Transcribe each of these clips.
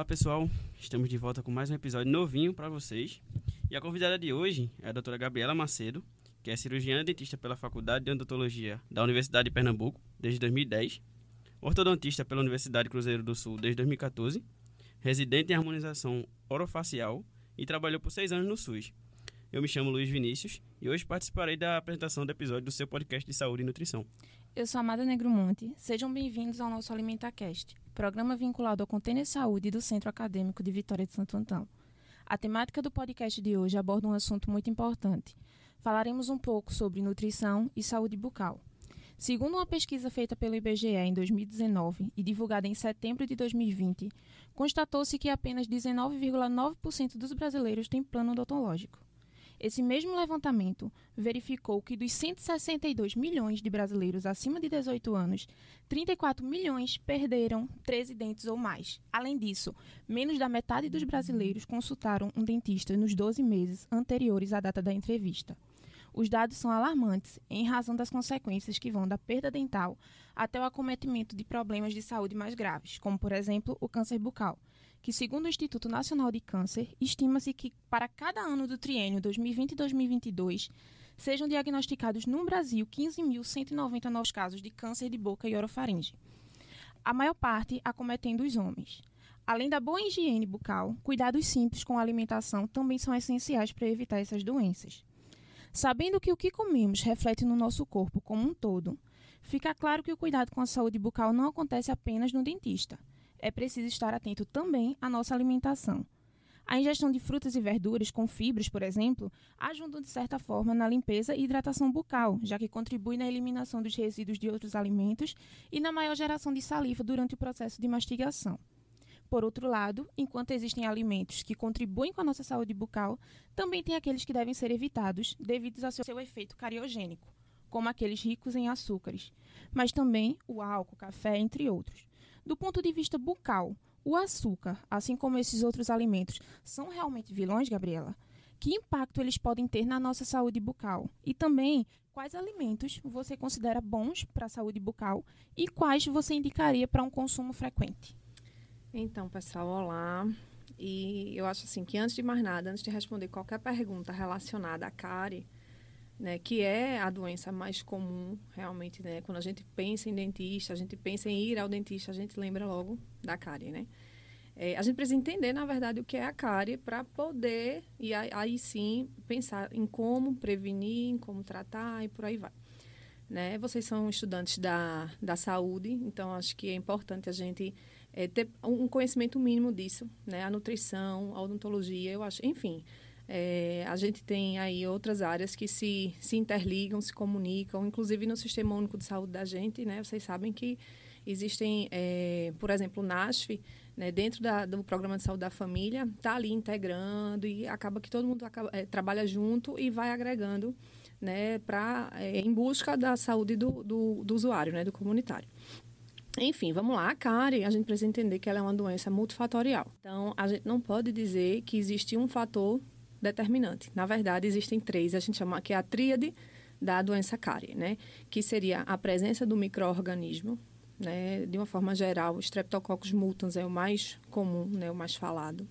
Olá pessoal, estamos de volta com mais um episódio novinho para vocês. E a convidada de hoje é a doutora Gabriela Macedo, que é cirurgiã dentista pela Faculdade de Odontologia da Universidade de Pernambuco desde 2010, ortodontista pela Universidade Cruzeiro do Sul desde 2014, residente em harmonização orofacial e trabalhou por seis anos no SUS. Eu me chamo Luiz Vinícius e hoje participarei da apresentação do episódio do seu podcast de saúde e nutrição. Eu sou Amada Negromonte. Sejam bem-vindos ao nosso AlimentaCast, programa vinculado ao Container Saúde do Centro Acadêmico de Vitória de Santo Antão. A temática do podcast de hoje aborda um assunto muito importante. Falaremos um pouco sobre nutrição e saúde bucal. Segundo uma pesquisa feita pelo IBGE em 2019 e divulgada em setembro de 2020, constatou-se que apenas 19,9% dos brasileiros têm plano odontológico. Esse mesmo levantamento verificou que dos 162 milhões de brasileiros acima de 18 anos, 34 milhões perderam 13 dentes ou mais. Além disso, menos da metade dos brasileiros consultaram um dentista nos 12 meses anteriores à data da entrevista. Os dados são alarmantes em razão das consequências que vão da perda dental até o acometimento de problemas de saúde mais graves, como, por exemplo, o câncer bucal, que, segundo o Instituto Nacional de Câncer, estima-se que para cada ano do triênio 2020 e 2022 sejam diagnosticados no Brasil 15.190 novos casos de câncer de boca e orofaringe. A maior parte acometendo os homens. Além da boa higiene bucal, cuidados simples com a alimentação também são essenciais para evitar essas doenças. Sabendo que o que comemos reflete no nosso corpo como um todo, fica claro que o cuidado com a saúde bucal não acontece apenas no dentista é preciso estar atento também à nossa alimentação. A ingestão de frutas e verduras com fibras, por exemplo, ajudam de certa forma na limpeza e hidratação bucal, já que contribui na eliminação dos resíduos de outros alimentos e na maior geração de saliva durante o processo de mastigação. Por outro lado, enquanto existem alimentos que contribuem com a nossa saúde bucal, também tem aqueles que devem ser evitados devido ao seu efeito cariogênico, como aqueles ricos em açúcares, mas também o álcool, café, entre outros. Do ponto de vista bucal, o açúcar, assim como esses outros alimentos, são realmente vilões, Gabriela? Que impacto eles podem ter na nossa saúde bucal? E também, quais alimentos você considera bons para a saúde bucal e quais você indicaria para um consumo frequente? Então, pessoal, olá. E eu acho assim que antes de mais nada, antes de responder qualquer pergunta relacionada à cárie, né, que é a doença mais comum, realmente, né? Quando a gente pensa em dentista, a gente pensa em ir ao dentista, a gente lembra logo da cárie, né? É, a gente precisa entender, na verdade, o que é a cárie para poder, e aí, aí, sim, pensar em como prevenir, em como tratar e por aí vai. Né? Vocês são estudantes da, da saúde, então acho que é importante a gente é, ter um conhecimento mínimo disso, né? A nutrição, a odontologia, eu acho, enfim, é, a gente tem aí outras áreas que se, se interligam, se comunicam, inclusive no Sistema Único de Saúde da gente, né? Vocês sabem que existem, é, por exemplo, o NASF, né, dentro da, do Programa de Saúde da Família, está ali integrando e acaba que todo mundo acaba, é, trabalha junto e vai agregando né, pra, é, em busca da saúde do, do, do usuário, né, do comunitário. Enfim, vamos lá. A cárie, a gente precisa entender que ela é uma doença multifatorial. Então, a gente não pode dizer que existe um fator determinante. Na verdade, existem três, a gente chama que é a tríade da doença cárie, né? Que seria a presença do microorganismo, né? De uma forma geral, o Streptococcus mutans é o mais comum, né? O mais falado.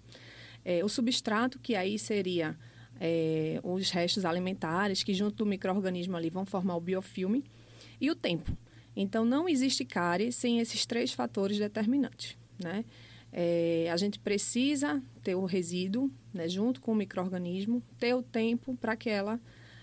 É, o substrato, que aí seria é, os restos alimentares, que junto do microorganismo ali vão formar o biofilme, e o tempo. Então, não existe cárie sem esses três fatores determinantes, né? É, a gente precisa ter o resíduo né, junto com o microorganismo, ter o tempo para que ela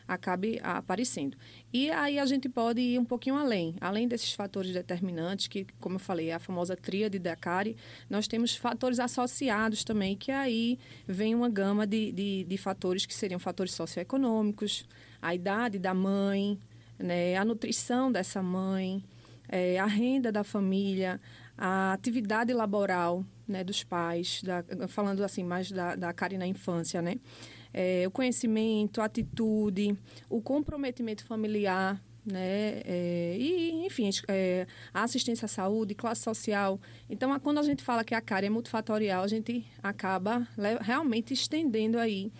acabe aparecendo. E aí a gente pode ir um pouquinho além. Além desses fatores determinantes, que, como eu falei, é a famosa tríade da cárie, nós temos fatores associados também, que aí vem uma gama de, de, de fatores que seriam fatores socioeconômicos, a idade da mãe, né, a nutrição dessa mãe, é, a renda da família, a atividade laboral né, dos pais, da, falando assim mais da, da Karen na infância, né? É, o conhecimento, a atitude, o comprometimento familiar, né? É, e, enfim, é, a assistência à saúde, classe social. Então, quando a gente fala que a CARE é multifatorial, a gente acaba realmente estendendo aí,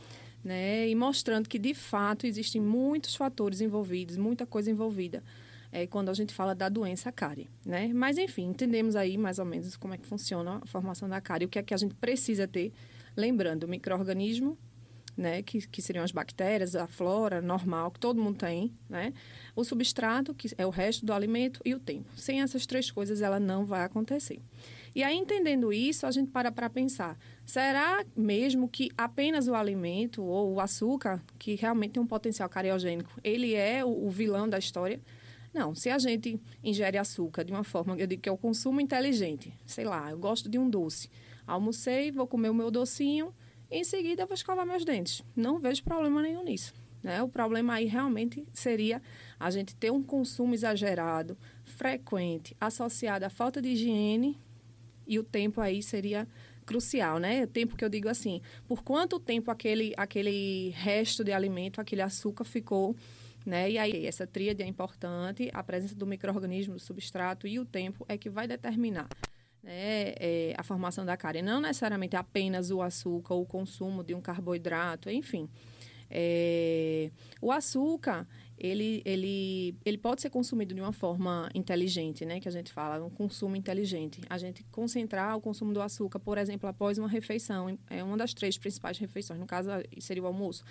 né? E mostrando que, de fato, existem muitos fatores envolvidos, muita coisa envolvida. É, quando a gente fala da doença cárie, né? Mas, enfim, entendemos aí mais ou menos como é que funciona a formação da cárie, o que é que a gente precisa ter. Lembrando, o microorganismo, né, que, que seriam as bactérias, a flora normal, que todo mundo tem, né? O substrato, que é o resto do alimento, e o tempo. Sem essas três coisas, ela não vai acontecer. E aí, entendendo isso, a gente para para pensar: será mesmo que apenas o alimento ou o açúcar, que realmente tem um potencial cariogênico, ele é o, o vilão da história? Não, se a gente ingere açúcar de uma forma, eu digo que é o consumo inteligente. Sei lá, eu gosto de um doce. Almocei, vou comer o meu docinho, em seguida, vou escovar meus dentes. Não vejo problema nenhum nisso. Né? O problema aí realmente seria a gente ter um consumo exagerado, frequente, associado à falta de higiene e o tempo aí seria crucial, né? Tempo que eu digo assim, por quanto tempo aquele, aquele resto de alimento, aquele açúcar ficou, né? E aí essa tríade é importante, a presença do microorganismo, do substrato e o tempo é que vai determinar né, é, a formação da cárie. Não necessariamente apenas o açúcar o consumo de um carboidrato, enfim. É, o açúcar, ele, ele, ele pode ser consumido de uma forma inteligente, né? Que a gente fala, um consumo inteligente. A gente concentrar o consumo do açúcar, por exemplo, após uma refeição, é uma das três principais refeições, no caso seria o almoço,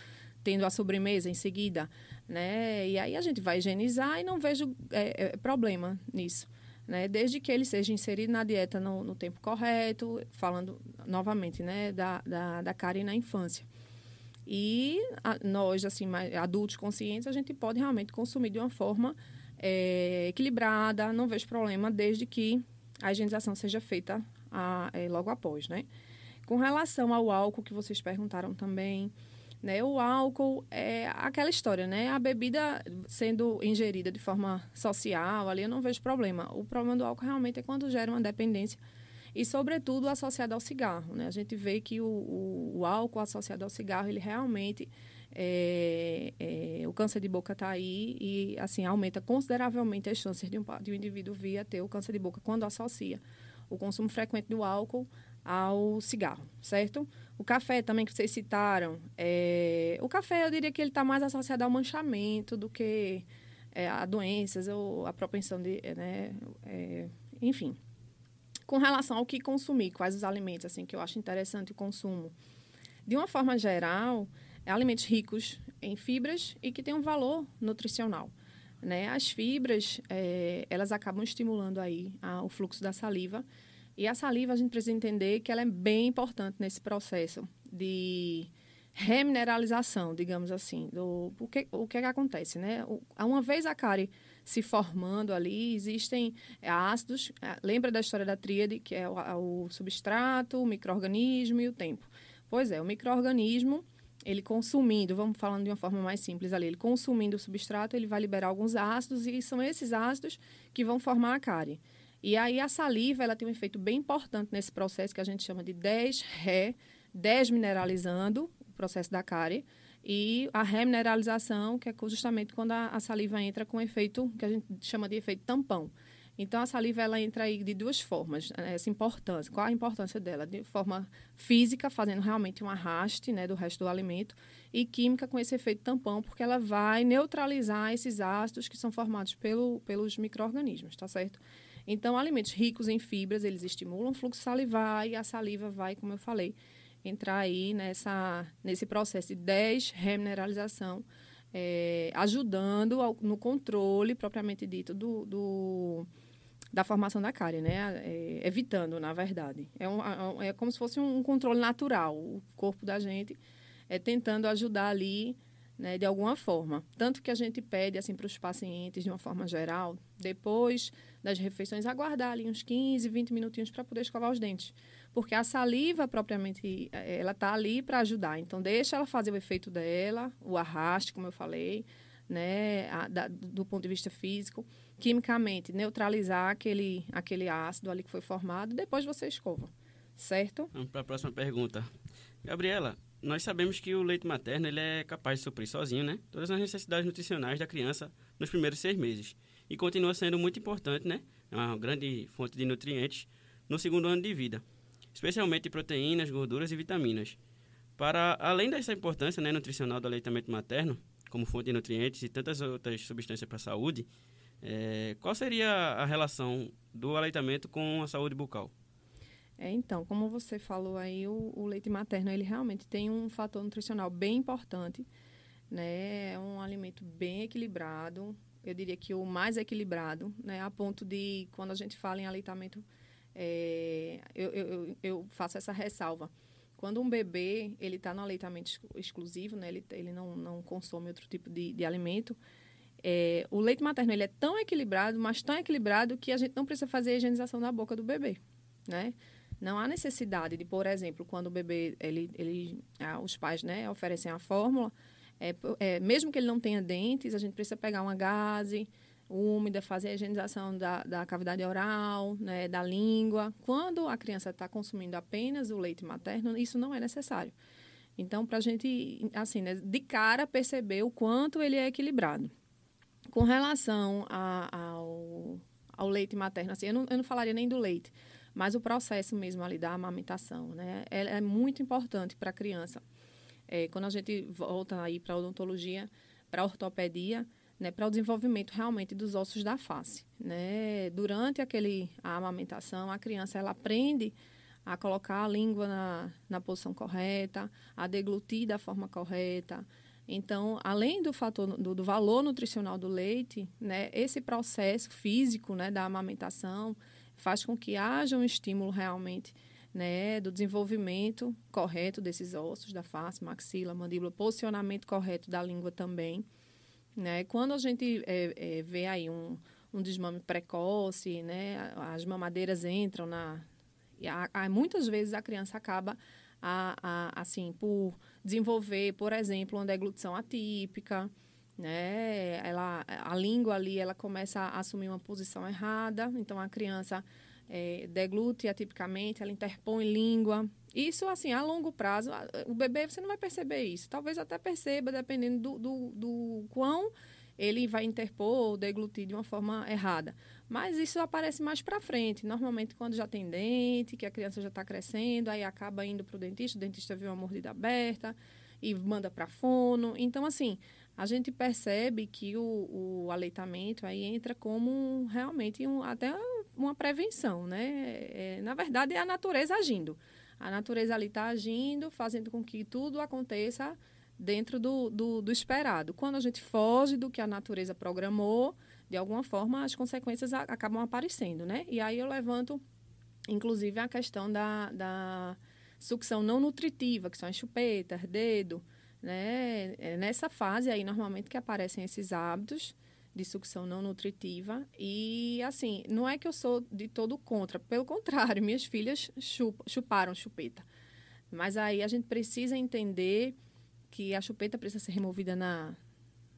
tendo a sobremesa em seguida, né? E aí a gente vai higienizar e não vejo é, é, problema nisso né? Desde que ele seja inserido na dieta no, no tempo correto, falando novamente, né, da, da, da cárie na infância. E a, nós, assim, mais, adultos conscientes, a gente pode realmente consumir de uma forma é, equilibrada, não vejo problema, desde que a higienização seja feita a, é, logo após, né? Com relação ao álcool que vocês perguntaram também, né? O álcool é aquela história, né? A bebida sendo ingerida de forma social, ali eu não vejo problema. O problema do álcool realmente é quando gera uma dependência e, sobretudo, associado ao cigarro, né? A gente vê que o, o, o álcool associado ao cigarro, ele realmente... É, é, o câncer de boca está aí e, assim, aumenta consideravelmente as chances de um, de um indivíduo vir a ter o câncer de boca quando associa o consumo frequente do álcool ao cigarro, certo? O café também que vocês citaram, é... o café eu diria que ele está mais associado ao manchamento do que é, a doenças ou a propensão de, né, é... enfim. Com relação ao que consumir, quais os alimentos assim que eu acho interessante o consumo, de uma forma geral, é alimentos ricos em fibras e que têm um valor nutricional. Né? As fibras, é, elas acabam estimulando aí a, o fluxo da saliva e a saliva, a gente precisa entender que ela é bem importante nesse processo de remineralização, digamos assim. Do, o, que, o que, é que acontece, né? Uma vez a cárie se formando ali, existem ácidos. É, lembra da história da tríade, que é o, o substrato, o microorganismo e o tempo. Pois é, o microorganismo, ele consumindo, vamos falando de uma forma mais simples ali, ele consumindo o substrato, ele vai liberar alguns ácidos e são esses ácidos que vão formar a cárie. E aí a saliva ela tem um efeito bem importante nesse processo que a gente chama de 10-ré, desmineralizando o processo da cárie, e a remineralização, que é justamente quando a, a saliva entra com efeito que a gente chama de efeito tampão. Então, a saliva ela entra aí de duas formas, né, essa importância. Qual a importância dela? De forma física, fazendo realmente um arraste né, do resto do alimento, e química com esse efeito tampão, porque ela vai neutralizar esses ácidos que são formados pelo, pelos micro-organismos, tá certo? Então, alimentos ricos em fibras, eles estimulam o fluxo salivar e a saliva vai, como eu falei, entrar aí nessa, nesse processo de desremineralização, é, ajudando ao, no controle, propriamente dito, do, do da formação da cárie, né? É, evitando, na verdade. É, um, é como se fosse um controle natural. O corpo da gente é tentando ajudar ali né, de alguma forma. Tanto que a gente pede assim para os pacientes, de uma forma geral, depois das refeições, aguardar ali uns 15, 20 minutinhos para poder escovar os dentes. Porque a saliva, propriamente, ela está ali para ajudar. Então, deixa ela fazer o efeito dela, o arraste, como eu falei, né, a, da, do ponto de vista físico, quimicamente neutralizar aquele, aquele ácido ali que foi formado, depois você escova, certo? Vamos para a próxima pergunta. Gabriela, nós sabemos que o leite materno ele é capaz de suprir sozinho, né, todas as necessidades nutricionais da criança nos primeiros seis meses e continua sendo muito importante, né, é uma grande fonte de nutrientes no segundo ano de vida, especialmente proteínas, gorduras e vitaminas. Para além dessa importância né, nutricional do aleitamento materno, como fonte de nutrientes e tantas outras substâncias para a saúde, é, qual seria a relação do aleitamento com a saúde bucal? É, então, como você falou aí, o, o, leite materno ele realmente tem um fator nutricional bem importante, né? É um alimento bem equilibrado, eu diria que o mais equilibrado, né? A ponto de quando a gente fala em aleitamento, é, eu, eu, eu faço essa ressalva. Quando um bebê ele está no aleitamento exclusivo, né? Ele, ele não, não consome outro tipo de, de alimento. É, o leite materno ele é tão equilibrado, mas tão equilibrado que a gente não precisa fazer a higienização da boca do bebê, né? Não há necessidade de, por exemplo, quando o bebê, ele, ele, ah, os pais né, oferecem a fórmula, é, é, mesmo que ele não tenha dentes, a gente precisa pegar uma gaze úmida, fazer a higienização da, da cavidade oral, né, da língua. Quando a criança está consumindo apenas o leite materno, isso não é necessário. Então, para a gente, assim, né, de cara perceber o quanto ele é equilibrado. Com relação a, ao, ao leite materno, assim, eu não, eu não falaria nem do leite, mas o processo mesmo ali da amamentação, né? É, é muito importante para a criança. É, quando a gente volta aí para odontologia, para ortopedia, né, para o desenvolvimento realmente dos ossos da face. Né? Durante aquele, a amamentação, a criança ela aprende a colocar a língua na, na posição correta, a deglutir da forma correta. Então, além do fator do, do valor nutricional do leite, né, esse processo físico né, da amamentação faz com que haja um estímulo realmente né, do desenvolvimento correto desses ossos da face, maxila, mandíbula, posicionamento correto da língua também. Né? Quando a gente é, é, vê aí um, um desmame precoce, né, as mamadeiras entram na... Há, há, muitas vezes a criança acaba, a, a, assim, por desenvolver, por exemplo, uma deglutição atípica, né? Ela, a língua ali, ela começa a assumir uma posição errada, então a criança é, deglute atipicamente, ela interpõe língua. Isso, assim, a longo prazo, o bebê você não vai perceber isso. Talvez até perceba, dependendo do, do, do quão ele vai interpor ou deglutir de uma forma errada. Mas isso aparece mais para frente. Normalmente, quando já tem dente, que a criança já está crescendo, aí acaba indo para o dentista, o dentista vê uma mordida aberta e manda para fono. Então, assim, a gente percebe que o, o aleitamento aí entra como realmente um, até uma prevenção, né? É, na verdade, é a natureza agindo. A natureza ali está agindo, fazendo com que tudo aconteça dentro do, do, do, esperado. Quando a gente foge do que a natureza programou, de alguma forma as consequências a, acabam aparecendo, né? E aí eu levanto, inclusive, a questão da, da sucção não nutritiva, que são as chupetas, dedo, né? É nessa fase aí, normalmente, que aparecem esses hábitos de sucção não nutritiva. E, assim, não é que eu sou de todo contra. Pelo contrário, minhas filhas chup, chuparam chupeta. Mas aí a gente precisa entender que a chupeta precisa ser removida na,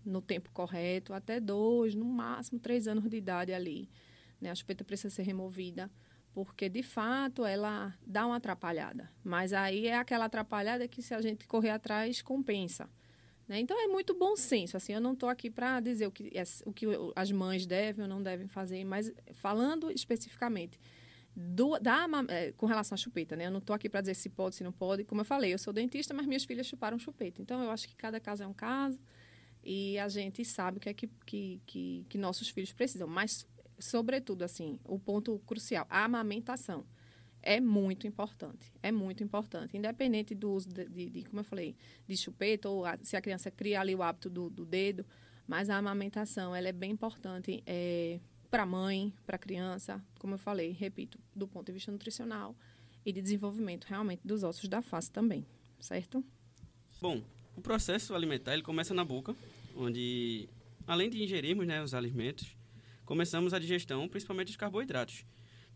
no tempo correto, até dois, no máximo três anos de idade ali. Né? A chupeta precisa ser removida, porque de fato ela dá uma atrapalhada. Mas aí é aquela atrapalhada que se a gente correr atrás, compensa. Né? Então é muito bom senso. Assim, eu não estou aqui para dizer o que, o que as mães devem ou não devem fazer, mas falando especificamente do, da, é, com relação à chupeta, né? Eu não estou aqui para dizer se pode, se não pode. Como eu falei, eu sou dentista, mas minhas filhas chuparam chupeta. Então eu acho que cada caso é um caso e a gente sabe o que é que, que, que, que nossos filhos precisam. Mas, sobretudo, assim, o ponto crucial, a amamentação é muito importante. É muito importante. Independente do uso de, de, de como eu falei, de chupeta, ou a, se a criança cria ali o hábito do, do dedo, mas a amamentação ela é bem importante é, para a mãe, para a criança, como eu falei, repito, do ponto de vista nutricional e de desenvolvimento realmente dos ossos da face também, certo? Bom, o processo alimentar ele começa na boca, onde, além de ingerirmos né, os alimentos, começamos a digestão, principalmente dos carboidratos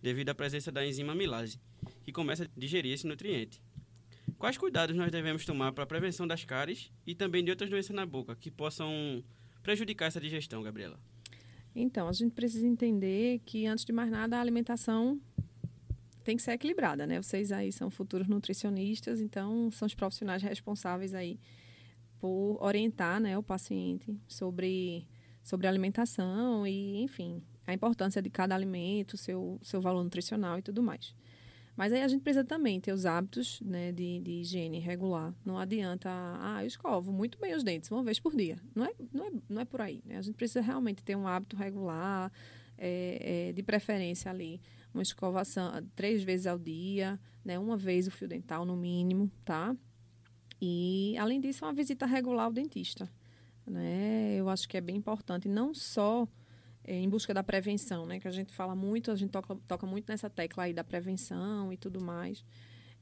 devido à presença da enzima amilase, que começa a digerir esse nutriente. Quais cuidados nós devemos tomar para a prevenção das cáries e também de outras doenças na boca que possam prejudicar essa digestão, Gabriela? Então, a gente precisa entender que, antes de mais nada, a alimentação tem que ser equilibrada, né? Vocês aí são futuros nutricionistas, então são os profissionais responsáveis aí por orientar né, o paciente sobre, sobre alimentação e, enfim, a importância de cada alimento, seu, seu valor nutricional e tudo mais. Mas aí a gente precisa também ter os hábitos né, de, de higiene regular. Não adianta, ah, eu escovo muito bem os dentes uma vez por dia. Não é, não é, não é por aí. Né? A gente precisa realmente ter um hábito regular, é, é, de preferência ali, uma escovação três vezes ao dia, né, uma vez o fio dental no mínimo, tá? E, além disso, uma visita regular ao dentista. Né? Eu acho que é bem importante, não só é, em busca da prevenção, né? Que a gente fala muito, a gente toca, toca muito nessa tecla aí da prevenção e tudo mais.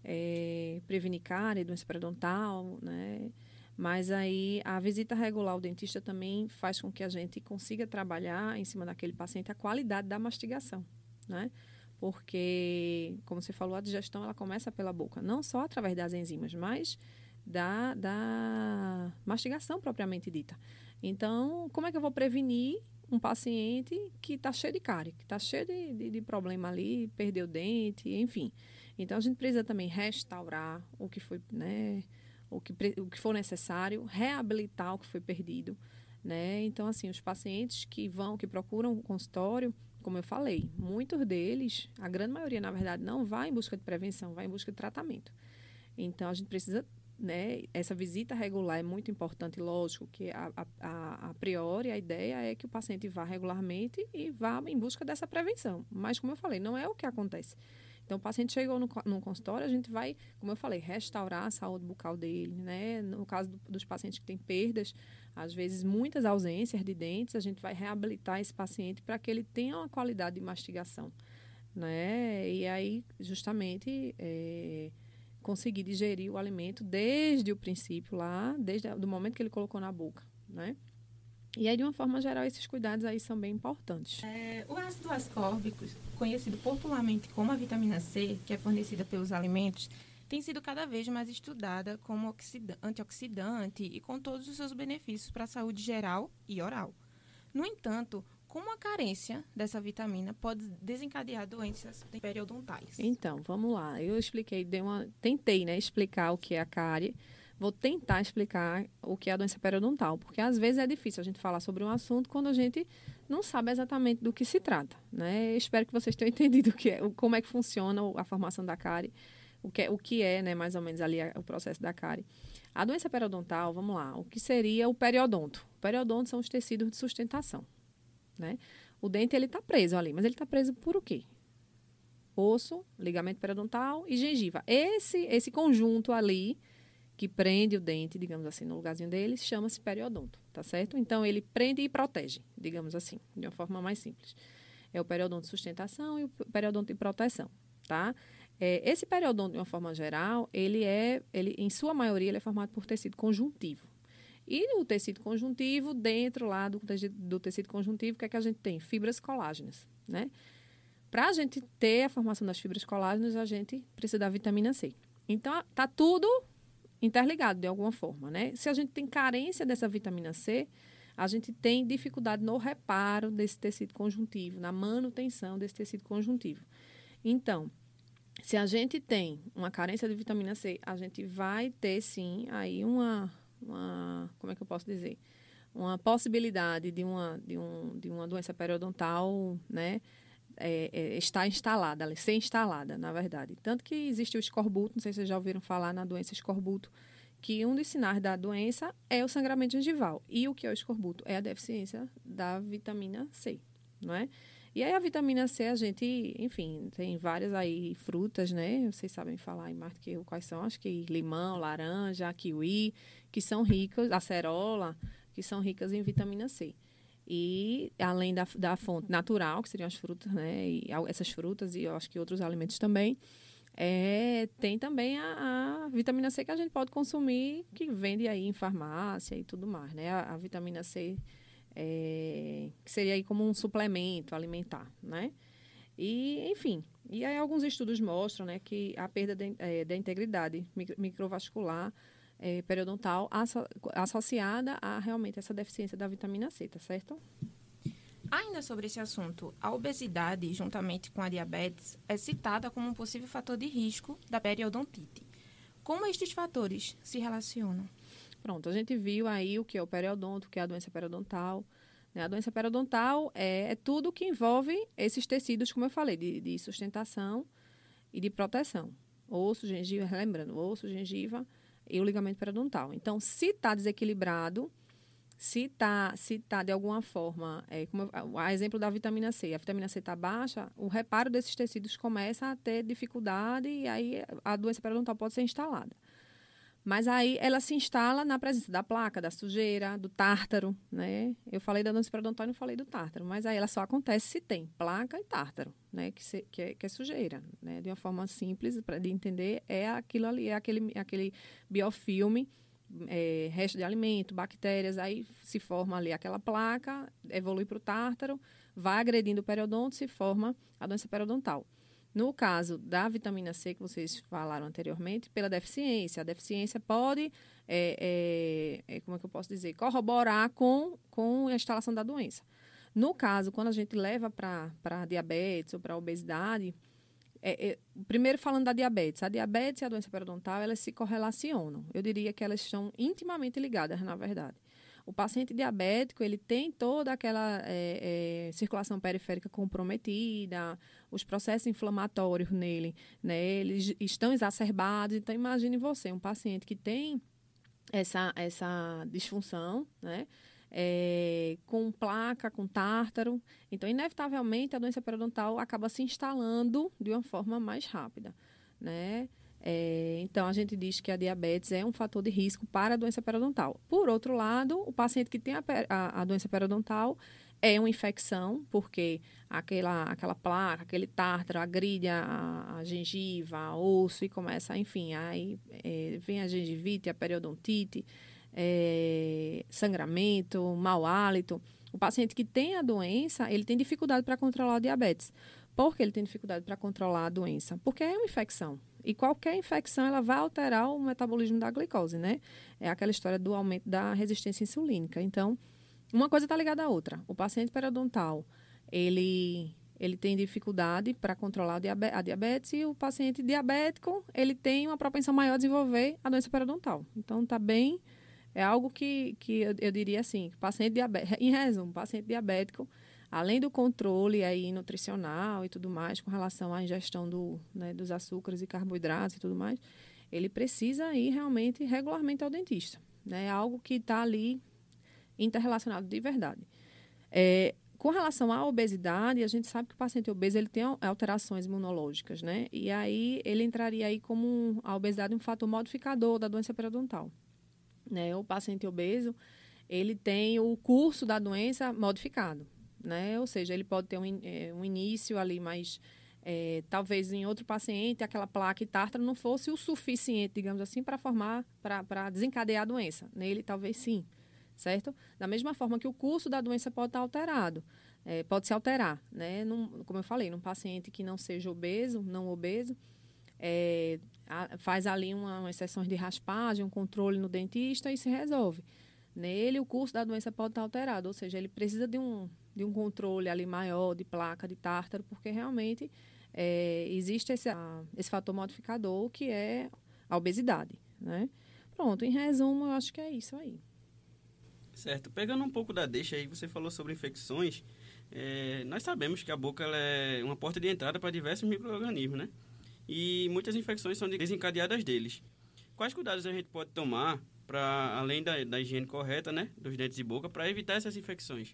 É, prevenir cárie, doença periodontal, né? Mas aí a visita regular ao dentista também faz com que a gente consiga trabalhar em cima daquele paciente a qualidade da mastigação, né? Porque, como você falou, a digestão ela começa pela boca, não só através das enzimas, mas da, da mastigação propriamente dita. Então, como é que eu vou prevenir um paciente que está cheio de cárie, que está cheio de, de, de, problema ali, perdeu dente, enfim. Então a gente precisa também restaurar o que foi, né, o que, o que for necessário, reabilitar o que foi perdido, né? Então assim, os pacientes que vão, que procuram o consultório, como eu falei, muitos deles, a grande maioria na verdade não vai em busca de prevenção, vai em busca de tratamento. Então a gente precisa né, essa visita regular é muito importante, lógico que a, a, a, priori a ideia é que o paciente vá regularmente e vá em busca dessa prevenção. Mas, como eu falei, não é o que acontece. Então, o paciente chegou no, no consultório, a gente vai, como eu falei, restaurar a saúde bucal dele, né? No caso do, dos pacientes que têm perdas, às vezes muitas ausências de dentes, a gente vai reabilitar esse paciente para que ele tenha uma qualidade de mastigação, né? E aí, justamente, é, conseguir digerir o alimento desde o princípio lá, desde o momento que ele colocou na boca, né? E aí, de uma forma geral, esses cuidados aí são bem importantes. É, o ácido ascórbico, conhecido popularmente como a vitamina C, que é fornecida pelos alimentos, tem sido cada vez mais estudada como antioxidante e com todos os seus benefícios para a saúde geral e oral. No entanto, como a carência dessa vitamina pode desencadear doenças periodontais? Então, vamos lá. Eu expliquei, dei uma, tentei né, explicar o que é a cárie. Vou tentar explicar o que é a doença periodontal, porque às vezes é difícil a gente falar sobre um assunto quando a gente não sabe exatamente do que se trata. Né? espero que vocês tenham entendido o que é, como é que funciona a formação da cárie, o que é, o que é né, mais ou menos ali o processo da cárie. A doença periodontal, vamos lá, o que seria o periodonto? O periodonto são os tecidos de sustentação. Né? O dente ele está preso ali, mas ele está preso por o quê? Osso, ligamento periodontal e gengiva. Esse, esse conjunto ali que prende o dente, digamos assim, no lugarzinho dele, chama-se periodonto, tá certo? Então ele prende e protege, digamos assim, de uma forma mais simples. É o periodonto de sustentação e o periodonto de proteção, tá? É, esse periodonto, de uma forma geral, ele é, ele, em sua maioria, ele é formado por tecido conjuntivo. E o tecido conjuntivo, dentro lá do, do tecido conjuntivo, o que é que a gente tem? Fibras colágenas, né? Para a gente ter a formação das fibras colágenas, a gente precisa da vitamina C. Então, tá tudo interligado de alguma forma, né? Se a gente tem carência dessa vitamina C, a gente tem dificuldade no reparo desse tecido conjuntivo, na manutenção desse tecido conjuntivo. Então, se a gente tem uma carência de vitamina C, a gente vai ter sim aí uma uma como é que eu posso dizer? Uma possibilidade de uma de, um, de uma doença periodontal né? É, é, está instalada ser instalada na verdade. Tanto que existe o escorbuto não sei se vocês já ouviram falar na doença escorbuto que um dos sinais da doença é o sangramento gengival. E o que é o escorbuto? É a deficiência da vitamina C não é e aí a vitamina C, a gente, enfim, tem várias aí frutas, né? Vocês sabem falar aí mais que eu quais são, acho que limão, laranja, kiwi, que são ricas, acerola, que são ricas em vitamina C. E além da, da fonte natural, que seriam as frutas, né? E essas frutas e eu acho que outros alimentos também, é, tem também a, a, vitamina C que a gente pode consumir, que vende aí em farmácia e tudo mais, né? A, a vitamina C é, que seria aí como um suplemento alimentar, né? E, enfim, e aí alguns estudos mostram, né, que a perda é, da integridade microvascular é, periodontal asso associada a realmente essa deficiência da vitamina C, tá certo? Ainda sobre esse assunto, a obesidade, juntamente com a diabetes, é citada como um possível fator de risco da periodontite. Como estes fatores se relacionam? Pronto, a gente viu aí o que é o periodonto, o que é a doença periodontal. Né? A doença periodontal é, é, tudo que envolve esses tecidos, como eu falei, de, de sustentação e de proteção. Osso, gengiva, lembrando, osso, gengiva e o ligamento periodontal. Então, se está desequilibrado, se está se tá de alguma forma, é, como a exemplo da vitamina C, a vitamina C está baixa, o reparo desses tecidos começa a ter dificuldade e aí a doença periodontal pode ser instalada. Mas aí ela se instala na presença da placa, da sujeira, do tártaro, né? Eu falei da doença periodontal e não falei do tártaro, mas aí ela só acontece se tem placa e tártaro, né? Que, se, que, é, que é sujeira, né? De uma forma simples para de entender, é aquilo ali, é aquele, aquele biofilme é, resto de alimento, bactérias, aí se forma ali aquela placa, evolui para o tártaro, vai agredindo o periodonto, se forma a doença periodontal. No caso da vitamina C, que vocês falaram anteriormente, pela deficiência, a deficiência pode, é, é, é, como é que eu posso dizer, corroborar com, com a instalação da doença. No caso, quando a gente leva para diabetes ou para obesidade, é, é, primeiro falando da diabetes, a diabetes e a doença periodontal elas se correlacionam. Eu diria que elas estão intimamente ligadas, na verdade. O paciente diabético ele tem toda aquela é, é, circulação periférica comprometida, os processos inflamatórios nele, né, eles estão exacerbados. Então imagine você, um paciente que tem essa essa disfunção, né? é, com placa, com tártaro. Então, inevitavelmente, a doença periodontal acaba se instalando de uma forma mais rápida. Né? É, então, a gente diz que a diabetes é um fator de risco para a doença periodontal. Por outro lado, o paciente que tem a, a, a doença periodontal é uma infecção, porque aquela, aquela placa, aquele tártaro agride a, a gengiva, a osso e começa, enfim, aí é, vem a gengivite, a periodontite é, sangramento, mau hálito. O paciente que tem a doença, ele tem dificuldade para controlar o diabetes. Por que ele tem dificuldade para controlar a doença? Porque é uma infecção. E qualquer infecção ela vai alterar o metabolismo da glicose, né? É aquela história do aumento da resistência insulínica. Então, uma coisa está ligada à outra. O paciente periodontal, ele ele tem dificuldade para controlar a diabetes e o paciente diabético, ele tem uma propensão maior a desenvolver a doença periodontal. Então, está bem é algo que, que eu, eu diria assim, paciente diabético, em resumo, paciente diabético, além do controle aí nutricional e tudo mais, com relação à ingestão do, né, dos açúcares e carboidratos e tudo mais, ele precisa ir realmente regularmente ao dentista. Né? É algo que está ali interrelacionado de verdade. É, com relação à obesidade, a gente sabe que o paciente obeso ele tem alterações imunológicas, né? E aí ele entraria aí como um, a obesidade um fator modificador da doença periodontal né, o paciente obeso, ele tem o curso da doença modificado, né? Ou seja, ele pode ter um, é, um início ali mais é, talvez em outro paciente aquela placa e tártaro não fosse o suficiente, digamos assim, para formar, para desencadear a doença. Nele, talvez sim, certo? Da mesma forma que o curso da doença pode estar alterado, é, pode se alterar, né? Num, como eu falei, num paciente que não seja obeso, não obeso, é, a, faz ali uma, uma exceção de raspagem, um controle no dentista e se resolve. Nele, o curso da doença pode estar alterado, ou seja, ele precisa de um, de um controle ali maior de placa, de tártaro, porque realmente é, existe esse, a, esse fator modificador que é a obesidade, né? Pronto, em resumo, eu acho que é isso aí. Certo. Pegando um pouco da deixa aí, você falou sobre infecções. É, nós sabemos que a boca é uma porta de entrada para diversos micro-organismos, né? e muitas infecções são desencadeadas deles. Quais cuidados a gente pode tomar para além da, da, higiene correta, né, dos dentes e boca, para evitar essas infecções?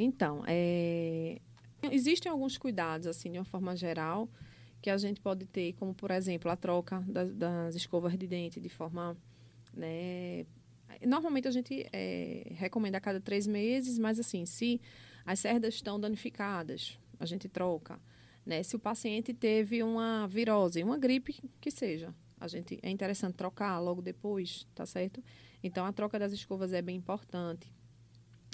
Então, é... existem alguns cuidados assim, de uma forma geral, que a gente pode ter, como por exemplo a troca das, das escovas de dente de forma, né, Normalmente a gente é, recomenda a cada três meses, mas assim, se as cerdas estão danificadas, a gente troca. Né? Se o paciente teve uma virose, uma gripe que seja, a gente é interessante trocar logo depois, tá certo? Então a troca das escovas é bem importante.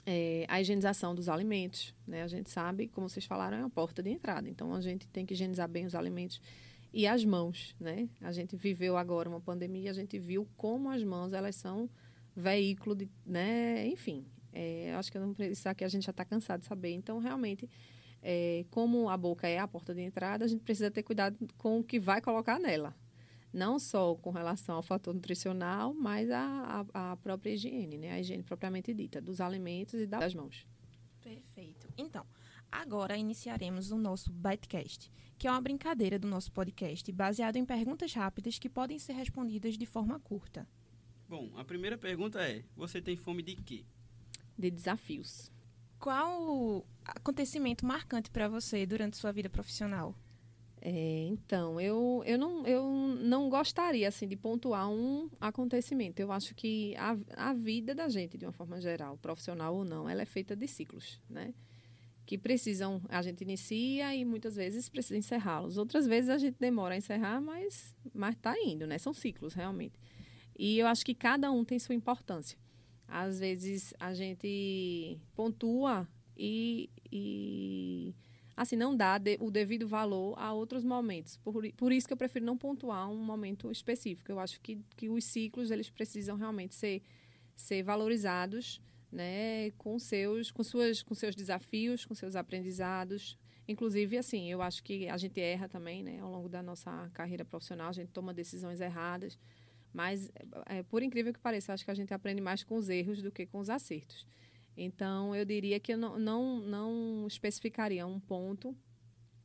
É, a higienização dos alimentos, né? A gente sabe, como vocês falaram, é uma porta de entrada. Então a gente tem que higienizar bem os alimentos e as mãos, né? A gente viveu agora uma pandemia, a gente viu como as mãos elas são veículo de, né? Enfim, é, acho que não, isso aqui a gente já está cansado de saber. Então, realmente, é, como a boca é a porta de entrada, a gente precisa ter cuidado com o que vai colocar nela. Não só com relação ao fator nutricional, mas a, a, a própria higiene, né? A higiene propriamente dita, dos alimentos e das mãos. Perfeito. Então, agora iniciaremos o nosso Bitecast, que é uma brincadeira do nosso podcast baseado em perguntas rápidas que podem ser respondidas de forma curta. Bom, a primeira pergunta é: você tem fome de quê? De desafios. Qual o acontecimento marcante para você durante sua vida profissional? É, então, eu, eu, não, eu não gostaria assim, de pontuar um acontecimento. Eu acho que a, a vida da gente, de uma forma geral, profissional ou não, ela é feita de ciclos, né? Que precisam, a gente inicia e muitas vezes precisa encerrá-los. Outras vezes a gente demora a encerrar, mas está indo, né? São ciclos, realmente. E eu acho que cada um tem sua importância. Às vezes a gente pontua e, e assim, não dá de, o devido valor a outros momentos. Por, por isso que eu prefiro não pontuar um momento específico. Eu acho que, que os ciclos, eles precisam realmente ser, ser valorizados, né, com seus, com, suas, com seus desafios, com seus aprendizados. Inclusive, assim, eu acho que a gente erra também, né, ao longo da nossa carreira profissional, a gente toma decisões erradas, mas, é, por incrível que pareça, acho que a gente aprende mais com os erros do que com os acertos. Então, eu diria que eu não, não, não especificaria um ponto.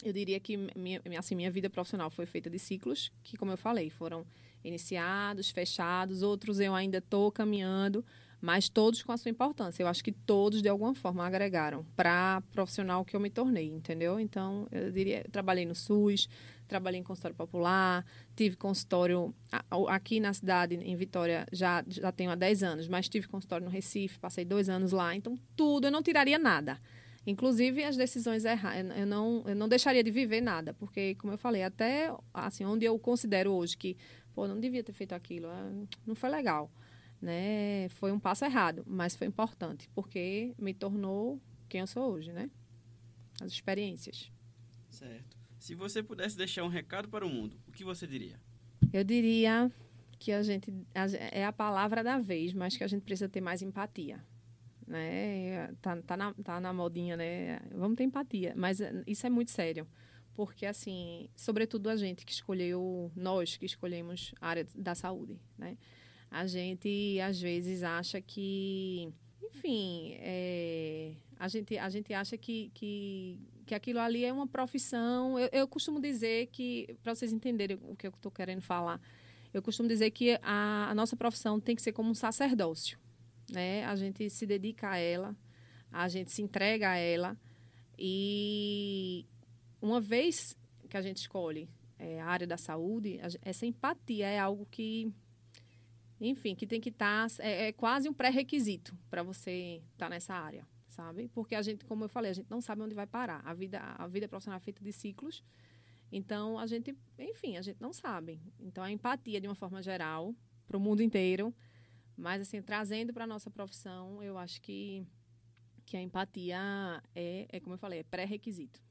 Eu diria que minha, assim, minha vida profissional foi feita de ciclos, que, como eu falei, foram iniciados, fechados, outros eu ainda estou caminhando, mas todos com a sua importância. Eu acho que todos, de alguma forma, agregaram para profissional que eu me tornei, entendeu? Então, eu diria, eu trabalhei no SUS, trabalhei em consultório popular, tive consultório aqui na cidade, em Vitória, já, já tenho há 10 anos, mas tive consultório no Recife, passei dois anos lá, então tudo, eu não tiraria nada. Inclusive as decisões erradas, eu não, eu não deixaria de viver nada, porque, como eu falei, até assim, onde eu considero hoje que, pô, não devia ter feito aquilo, ah, não foi legal, né? Foi um passo errado, mas foi importante, porque me tornou quem eu sou hoje, né? As experiências. Certo. Se você pudesse deixar um recado para o mundo, o que você diria? Eu diria que a gente é a palavra da vez, mas que a gente precisa ter mais empatia, né? Tá, tá, na, tá na modinha, né? Vamos ter empatia, mas isso é muito sério, porque assim, sobretudo a gente que escolheu, nós que escolhemos a área da saúde, né? A gente às vezes acha que, enfim, é, a gente a gente acha que, que que aquilo ali é uma profissão. Eu, eu costumo dizer que, para vocês entenderem o que eu estou querendo falar, eu costumo dizer que a, a, nossa profissão tem que ser como um sacerdócio. Né? A gente se dedica a ela, a gente se entrega a ela. E uma vez que a gente escolhe é, a área da saúde, essa empatia é algo que, enfim, que tem que estar. Tá, é, é quase um pré-requisito para você estar tá nessa área sabe? Porque a gente, como eu falei, a gente não sabe onde vai parar. A vida, a vida profissional é feita de ciclos. Então, a gente, enfim, a gente não sabe. Então, a empatia, de uma forma geral, para o mundo inteiro, mas, assim, trazendo para a nossa profissão, eu acho que, que a empatia é, é, como eu falei, é pré-requisito.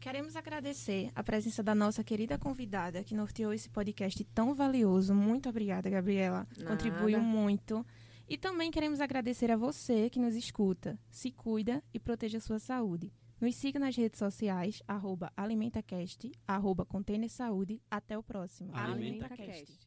Queremos agradecer a presença da nossa querida convidada que norteou esse podcast tão valioso. Muito obrigada, Gabriela. Nada. Contribuiu muito. E também queremos agradecer a você que nos escuta. Se cuida e proteja a sua saúde. Nos siga nas redes sociais, arroba AlimentaCast, arroba Container Saúde. Até o próximo. AlimentaCast.